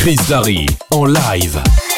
Chris Darry en live.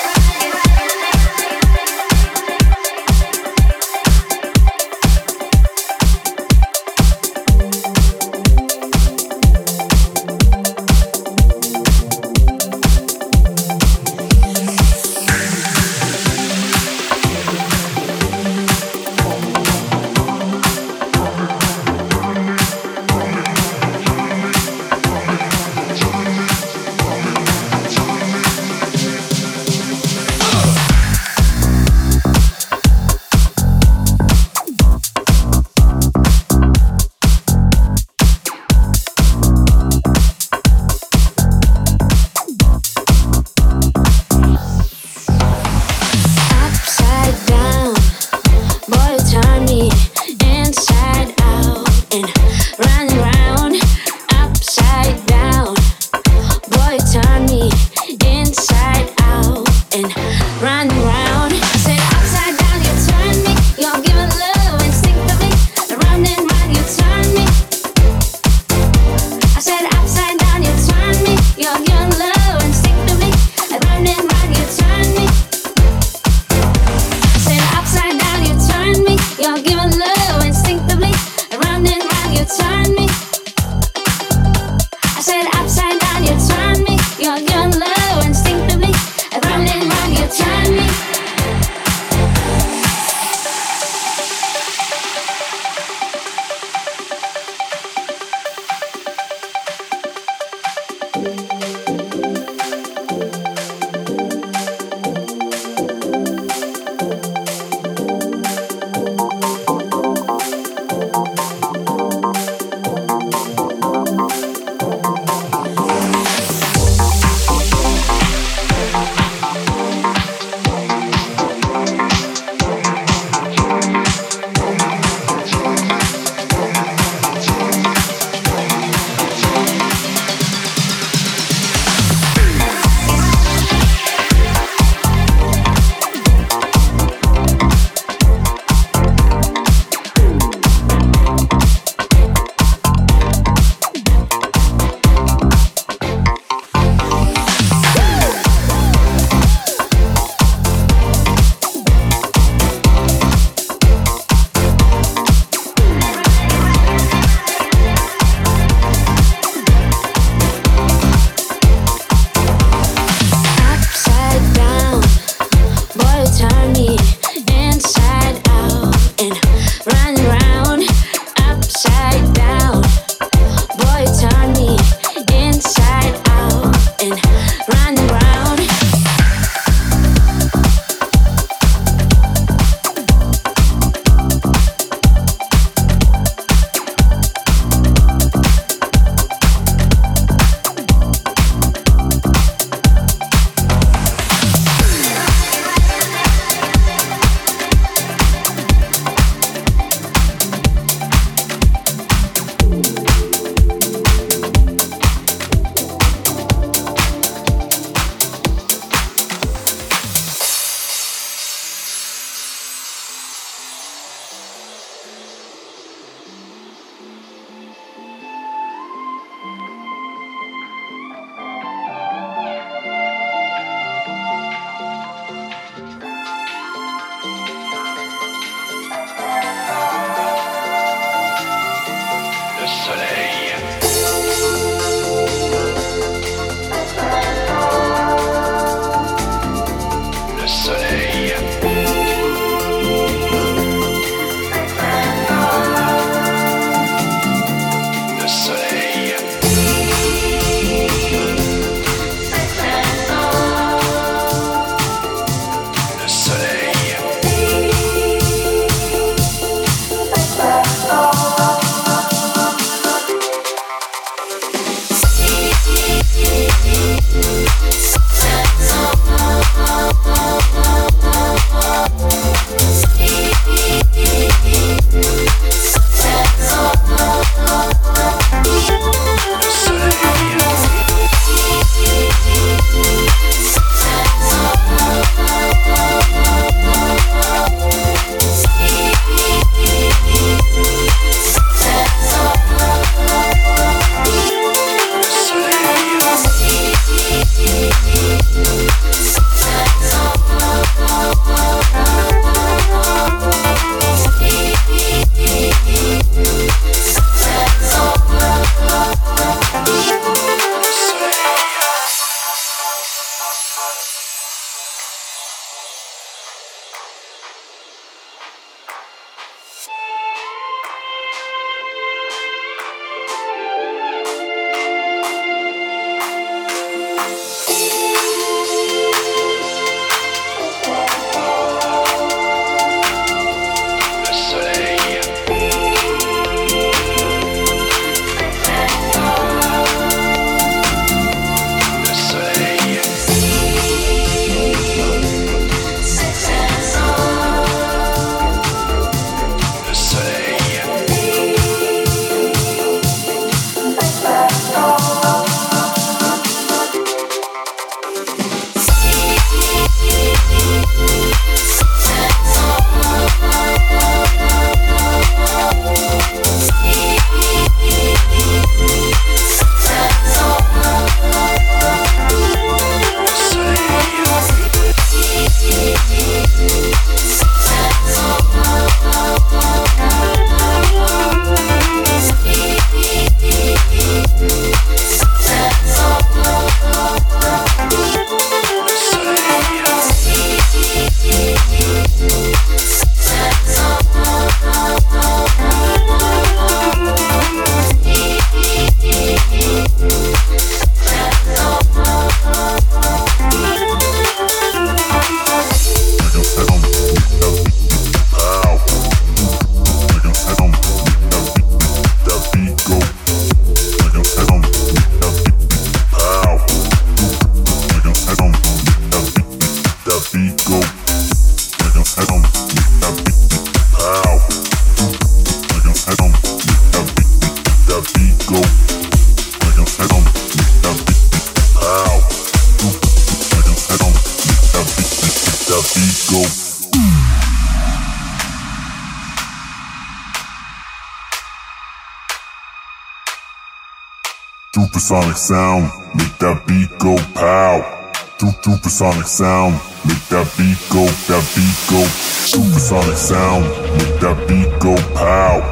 Supersonic sound, make that beat go pow. Supersonic sound, make that beat go, that beat go. Supersonic sound, make that beat go pow.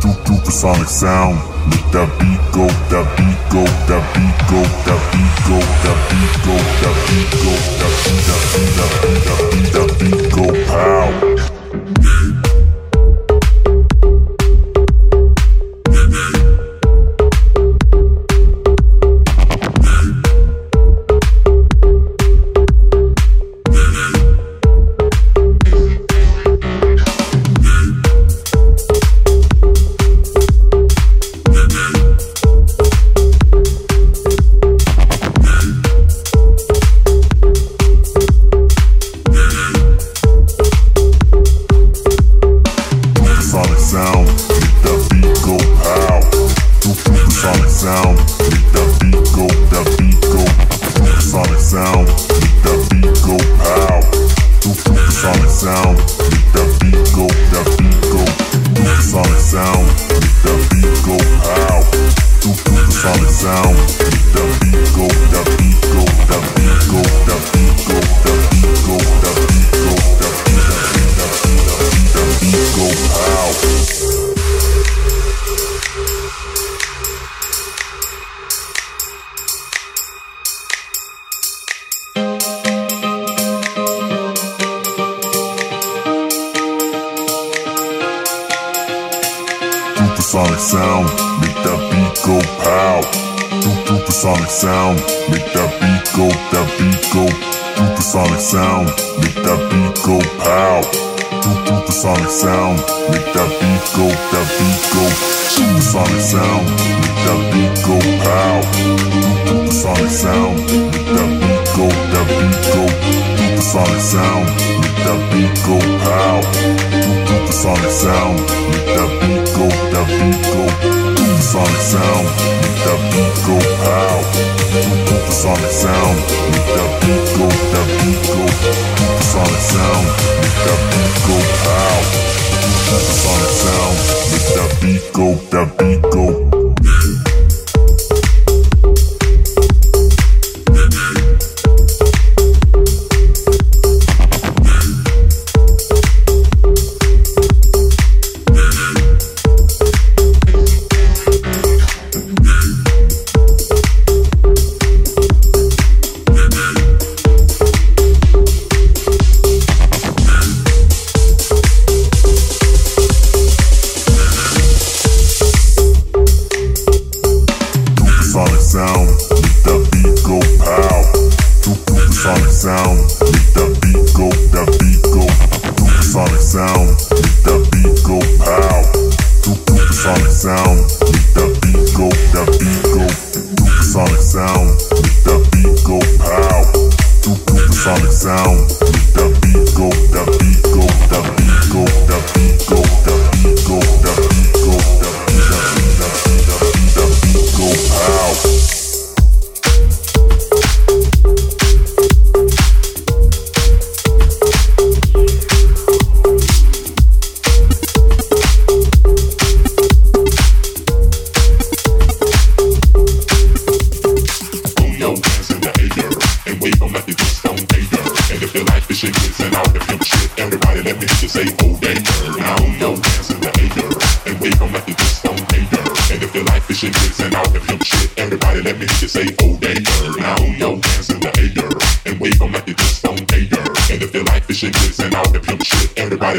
Supersonic sound, make that beat go, that beat go, that beat go, that beat go, that beat go, that beat go, that beat, beat, that beat, beat, that beat go pow. Make that beat go, that beat go. Supersonic sound, make that beat go pow. Supersonic sound, make that beat go, that beat go. Supersonic sound, make that beat go pow. Supersonic sound, make that beat go, that beat go. Supersonic sound, make that beat go pow. Supersonic sound, make that beat go, that beat go. Supersonic sound, make that beat go pow. Supersonic sound, make that beat go, that beat go. Supersonic sound, make that beat go pow. Supersonic sound, make that beat go, that beat go.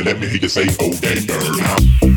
Let me hear you say, oh, they Now.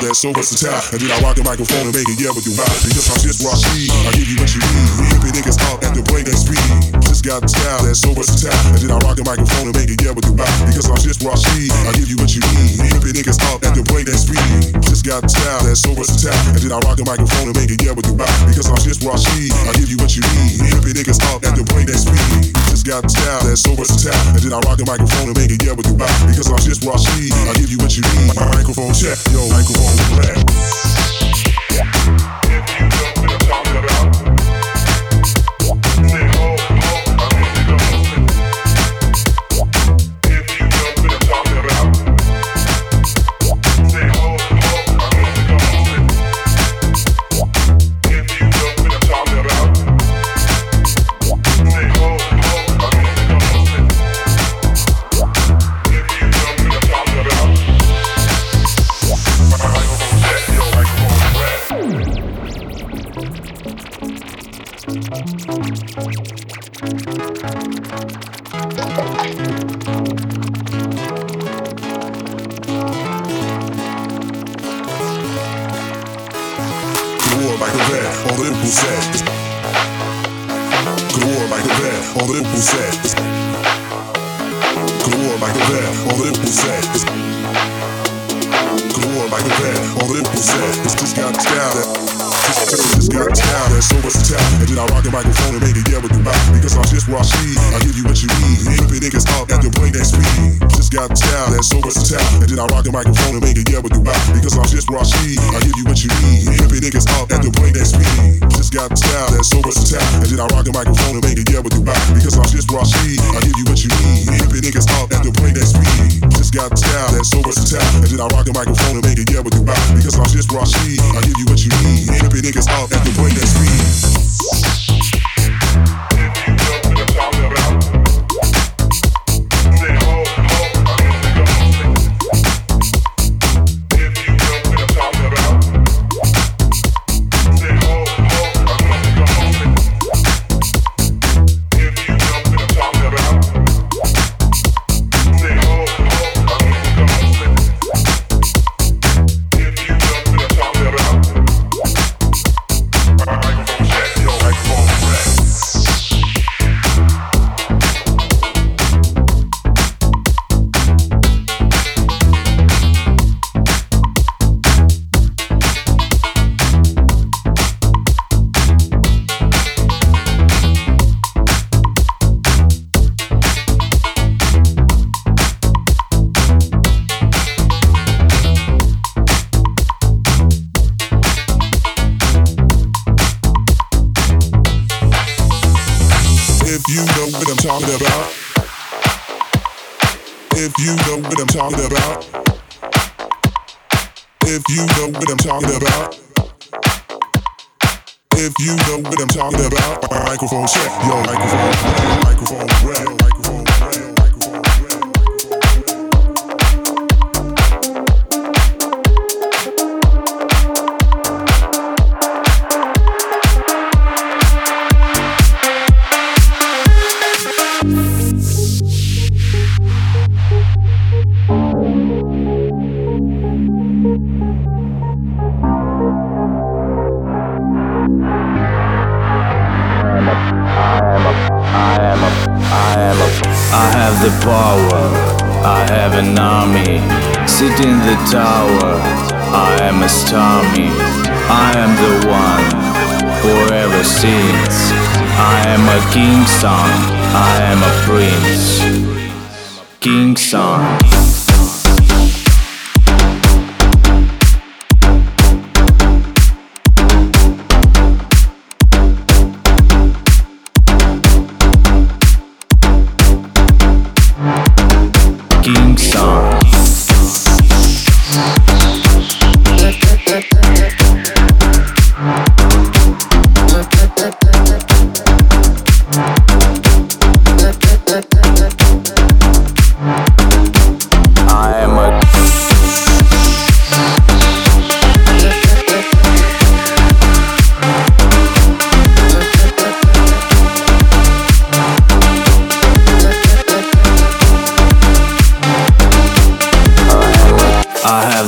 Style that's so versatile. And then I rock the microphone and make it yeah with you vibe. Because I'm just Rashid, I give you what you need. Hippie niggas up at the break speed. Just got the style that's so versatile. And then I rock the microphone and make it yeah with you vibe. Because I'm just Rashid, I give you what you need. Hippie niggas up at the break speed. Just got the style that's so versatile. And then I rock the microphone and make it yeah with you vibe. Because I'm just Rashid, I give you what you need. Hippie niggas up at the break speed. Got style that's so versatile. And then I rock the microphone and make it yeah with you vibe. Because I'm just Rashid, I give you what you need. My microphone check, yo, microphone black. All the just got down. Cause the terrorist got so much. And then I rock a microphone and make it yell with the mouth. Because I'm just where I I give you what you need. Flip it niggas up at the brain ain't speed. Just got down that's so much. And then I rock a microphone and make it yell with. Because I'm just where I I give you what you need. Flip it niggas up at the brain ain't speed. Just got so much I rock a microphone and make it the. Because I'm just I give you what you need. It niggas at the brain. Just got so much. And then I rock a microphone and make it yell with. Because I'm just where I I give you what you need niggas off at the point that's screen. Talking about. If you know what I'm talking about. If you know what I'm talking about. If you know what I'm talking about. Microphone check, yo, microphone, microphone, microphone, microphone. Tower. I am a stormy. I am the one forever sings. I am a king's son. I am a prince. King's son.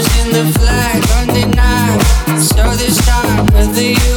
colors in the flag undeniable. So this time, whether you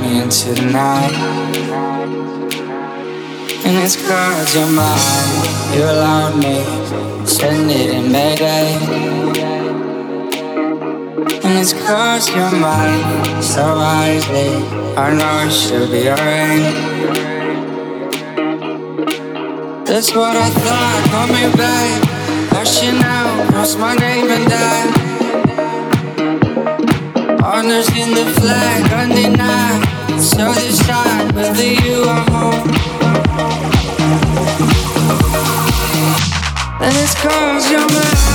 me into the night. And it's cause you're mine, you allowed me, spend it in Mayday. And it's cause you're mine, so wisely, I know it should be alright. That's what I thought, call me back. rushing out, cross my name and die. Honors in the flag, undenied so decide whether you are home. And it's cause you're mine.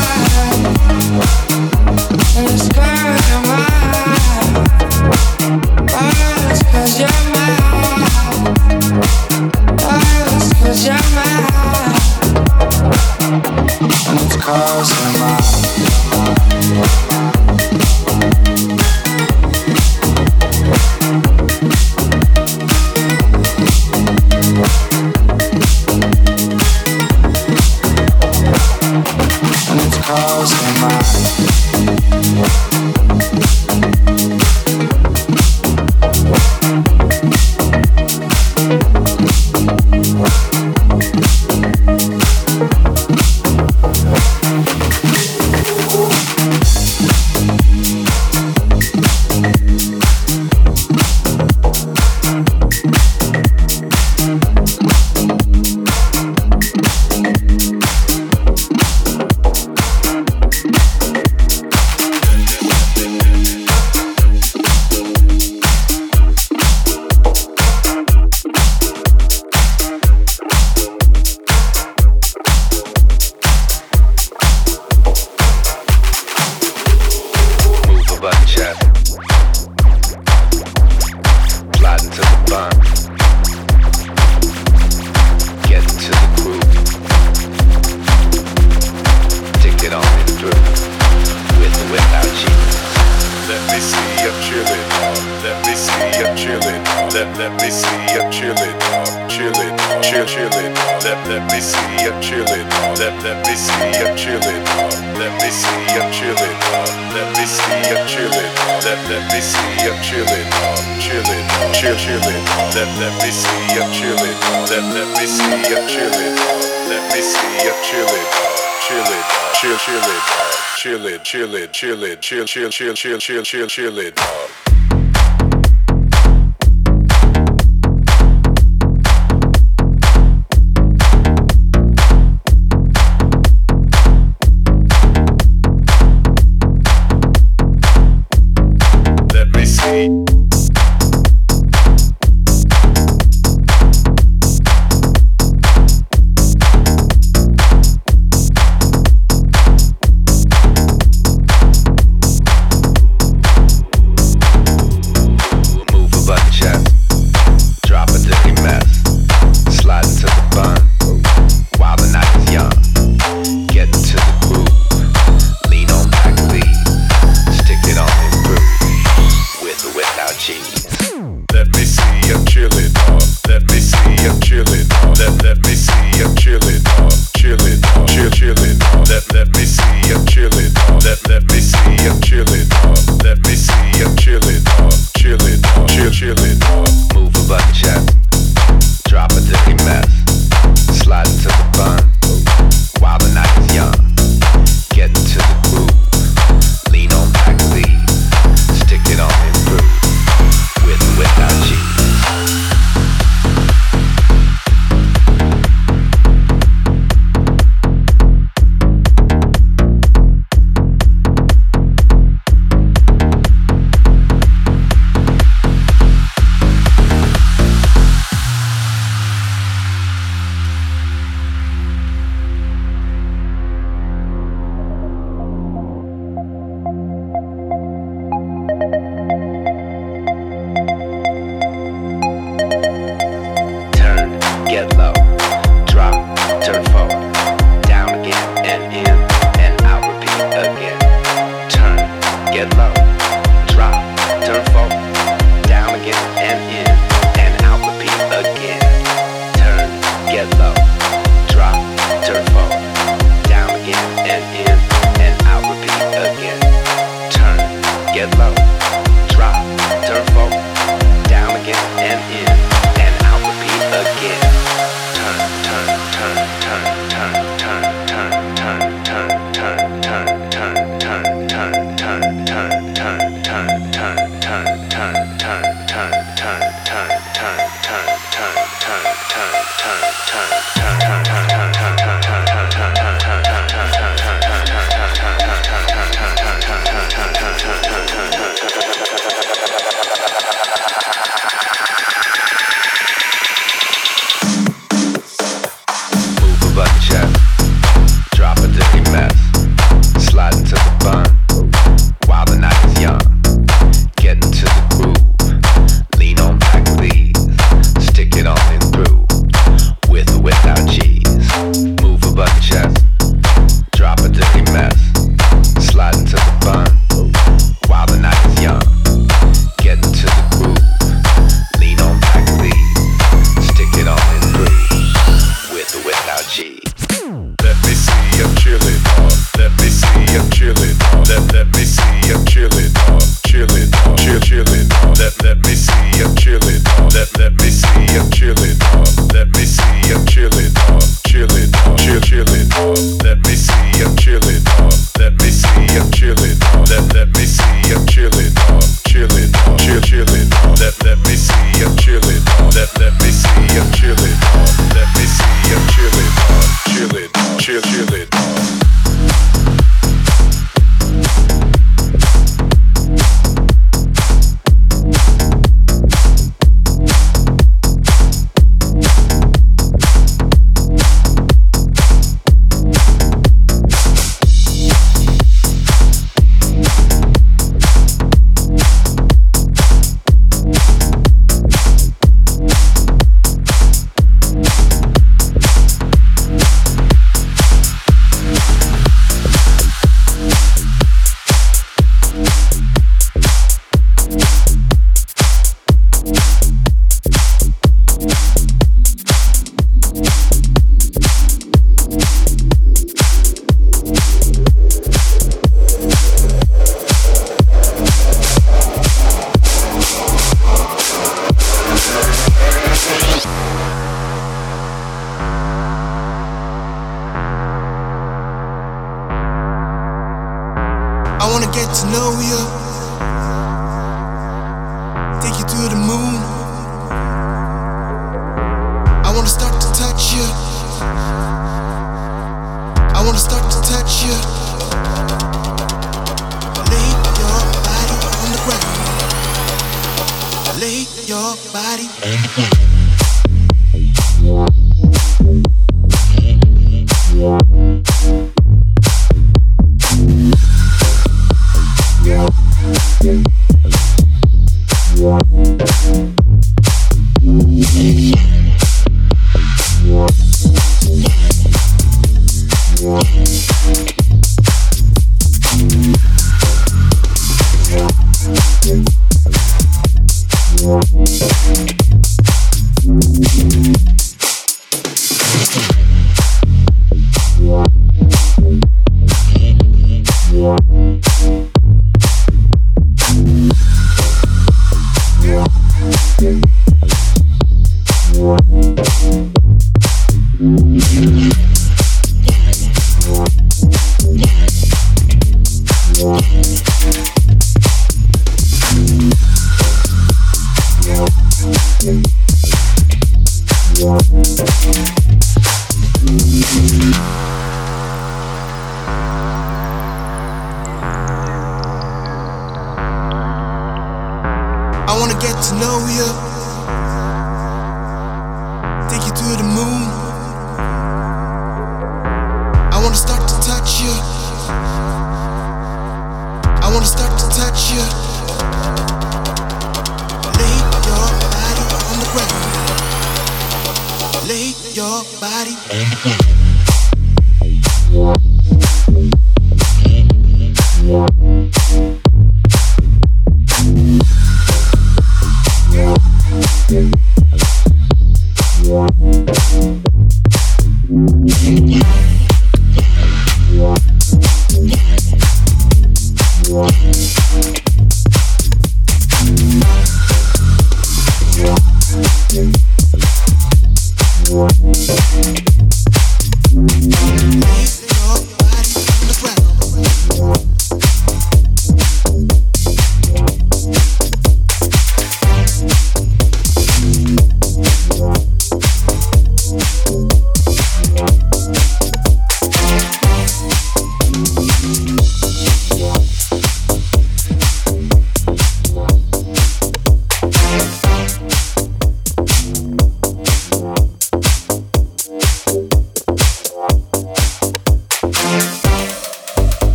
cheer, cheer, cheer, cheer, cheer, cheerleader.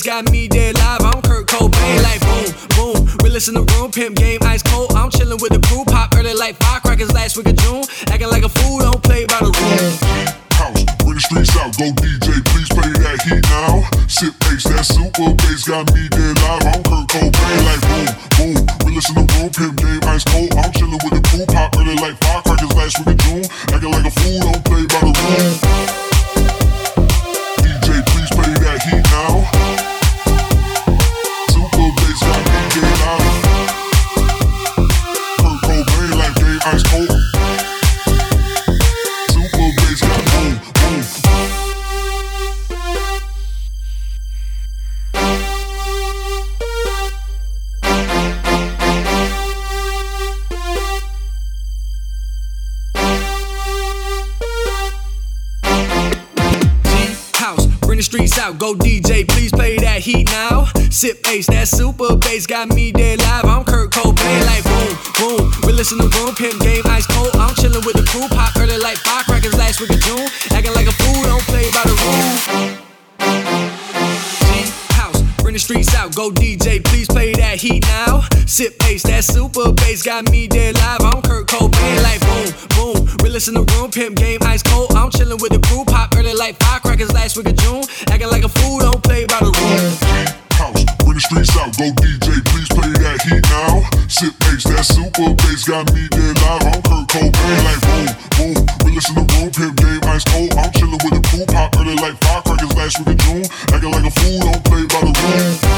Banks got me dead live. I'm Kurt Cobain, like boom, boom. Realest in the room, pimp game, ice cold. I'm chilling with the crew, pop early like firecrackers last week of June. Acting like a fool, don't play by the rules. House, bring the streets out, go DJ, please play that heat now. Sit bass, that super bass got me dead last week of June. Acting like a fool, don't play by the rules. House, bring the streets out, go DJ, please play that heat now. Sip bass, that super bass got me dead live. I'm Kurt Cobain, like boom, boom. Realist in the room, pimp game, ice cold. I'm chilling with the crew, pop early like firecrackers last week of June. Acting like a fool, don't play by the rules house. Bring the streets out, go DJ, please play that heat now. Sit bass, that super bass got me dead live. I'm Kurt Cobain, like boom, boom. We listen to room pimp game, ice cold. I'm chillin' with the crew, pop early like firecrackers last week in June. Acting like a fool, don't play by the rules.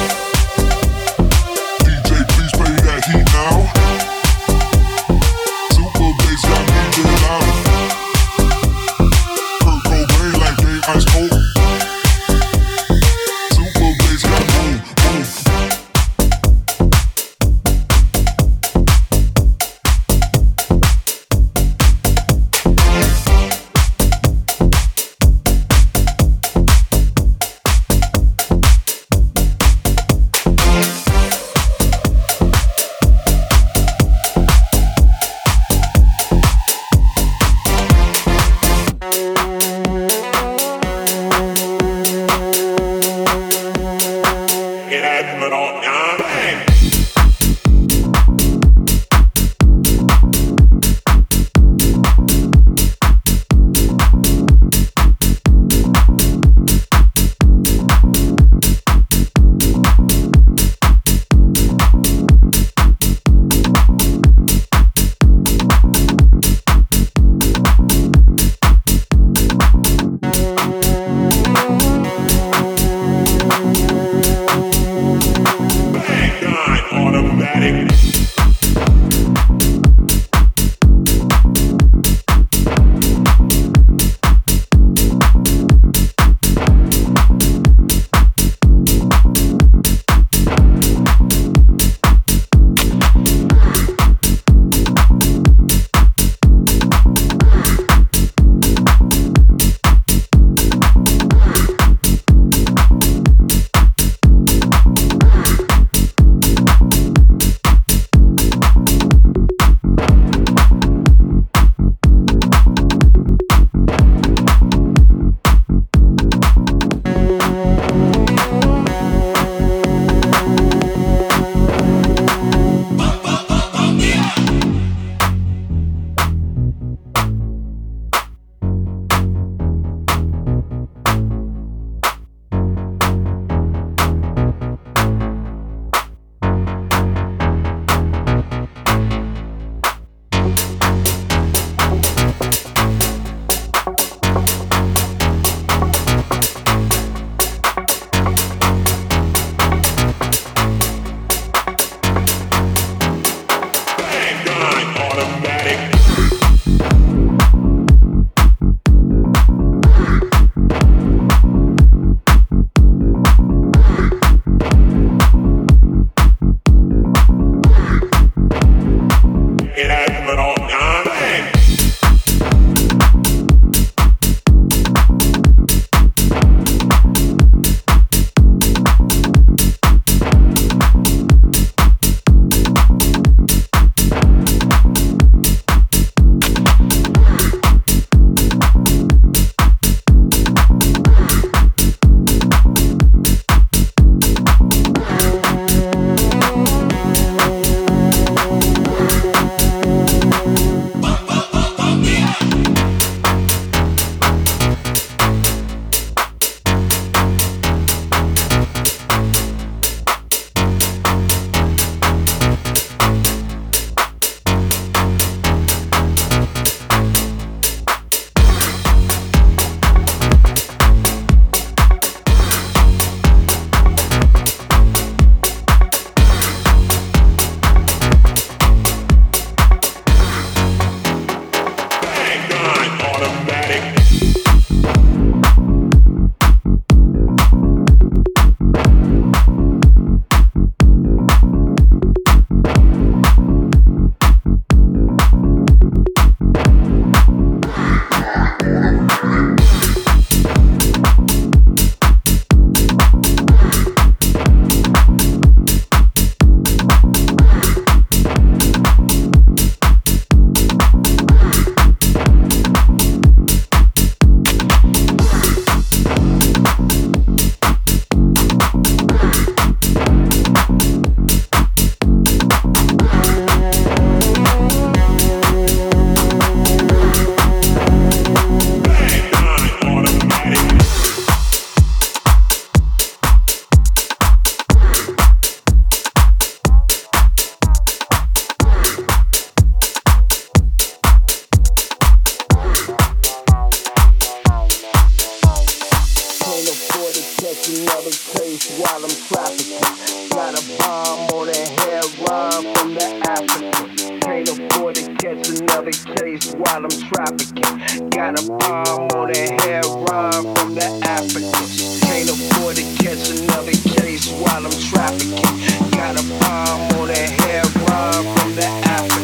Case while I'm trafficking. Got a bomb on the heroin from the Africans. Can't afford to catch another case while I'm trafficking. Got a bomb on the heroin from the Africans.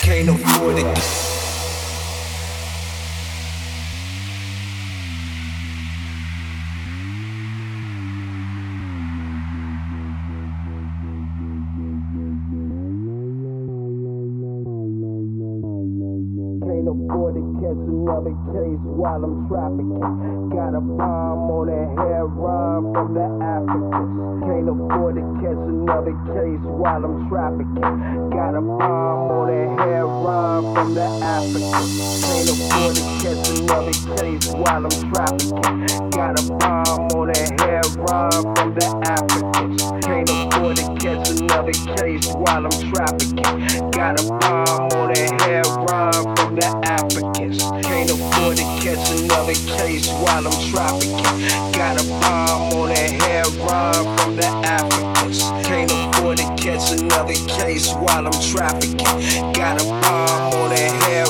Can't afford it. Can't while I'm trafficking. Got a bomb on the heroin from the Africans. Can't afford to catch another case while I'm trafficking. Got a bomb on the heroin from the Africans. Can't afford to catch another case while I'm trafficking. Got a bomb on the heroin from the Africans. Can't afford to catch another case while I'm trafficking. Got a bomb another case while I'm trafficking. Got a bomb on the heroin from the Africans. Can't afford to catch another case while I'm trafficking. Got a bomb on the heroin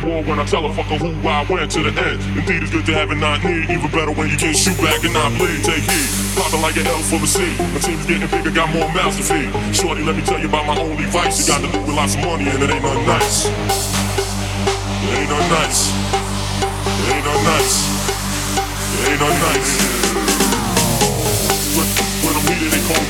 to war when I tell her fucker who I went to the end. Indeed, it's good to have it not need. Even better when you can shoot back and not bleed. Take heed. Popping like an L for the C. My team's getting bigger, got more mouths to feed. Shorty, let me tell you about my only vice. You got to do with lots of money and it ain't nothing nice. It ain't nothing nice. It ain't nothing nice. It ain't nothing nice. Bottom.